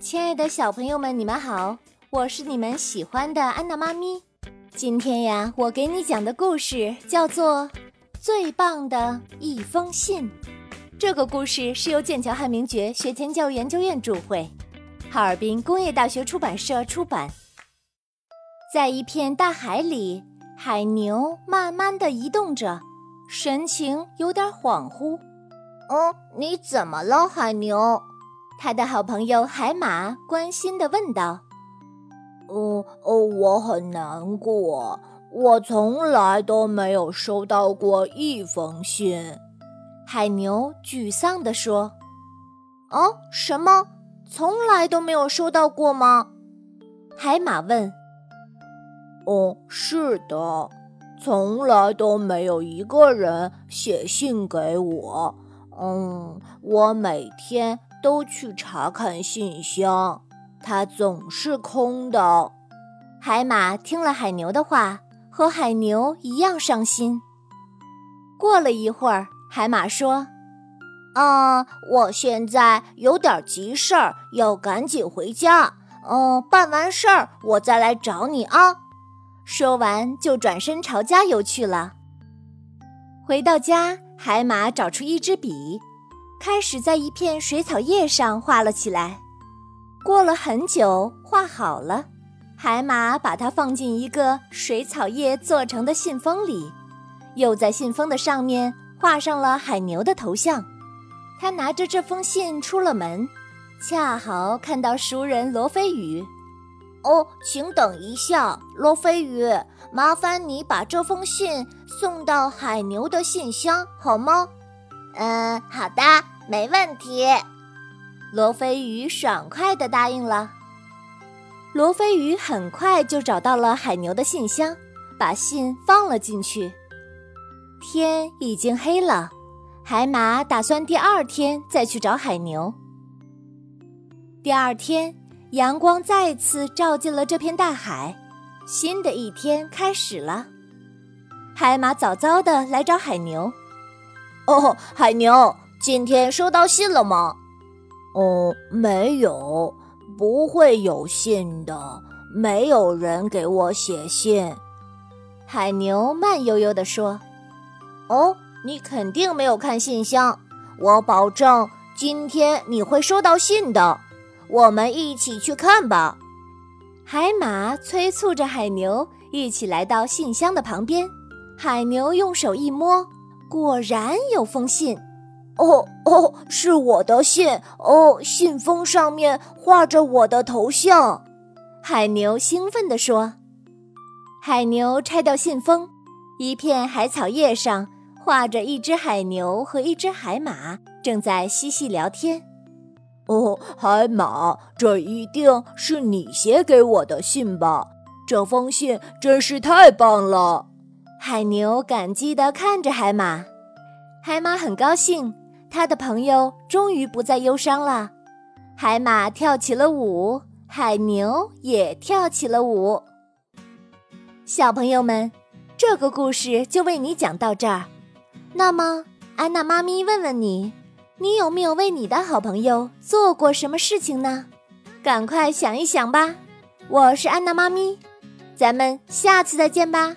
亲爱的小朋友们，你们好，我是你们喜欢的安娜妈咪。今天呀，我给你讲的故事叫做《最棒的一封信》。这个故事是由剑桥汉明爵学前教育研究院著会，哈尔滨工业大学出版社出版。在一片大海里，海牛慢慢地移动着，神情有点恍惚。哦，你怎么了，海牛？他的好朋友海马关心的问道：“哦哦，我很难过，我从来都没有收到过一封信。”海牛沮丧地说：“哦，什么？从来都没有收到过吗？”海马问。“哦，是的，从来都没有一个人写信给我。嗯，我每天。”都去查看信箱，它总是空的。海马听了海牛的话，和海牛一样伤心。过了一会儿，海马说：“嗯，我现在有点急事儿，要赶紧回家。嗯，办完事儿我再来找你啊。”说完就转身朝家游去了。回到家，海马找出一支笔。开始在一片水草叶上画了起来，过了很久，画好了。海马把它放进一个水草叶做成的信封里，又在信封的上面画上了海牛的头像。他拿着这封信出了门，恰好看到熟人罗非鱼。哦，请等一下，罗非鱼，麻烦你把这封信送到海牛的信箱好吗？嗯，好的。没问题，罗非鱼爽快地答应了。罗非鱼很快就找到了海牛的信箱，把信放了进去。天已经黑了，海马打算第二天再去找海牛。第二天，阳光再次照进了这片大海，新的一天开始了。海马早早的来找海牛。哦，海牛。今天收到信了吗？哦，没有，不会有信的，没有人给我写信。海牛慢悠悠地说：“哦，你肯定没有看信箱，我保证今天你会收到信的。我们一起去看吧。”海马催促着海牛一起来到信箱的旁边。海牛用手一摸，果然有封信。哦哦，是我的信哦，信封上面画着我的头像。海牛兴奋地说：“海牛拆掉信封，一片海草叶上画着一只海牛和一只海马，正在嬉戏聊天。”哦，海马，这一定是你写给我的信吧？这封信真是太棒了！海牛感激地看着海马，海马很高兴。他的朋友终于不再忧伤了，海马跳起了舞，海牛也跳起了舞。小朋友们，这个故事就为你讲到这儿。那么，安娜妈咪问问你，你有没有为你的好朋友做过什么事情呢？赶快想一想吧。我是安娜妈咪，咱们下次再见吧。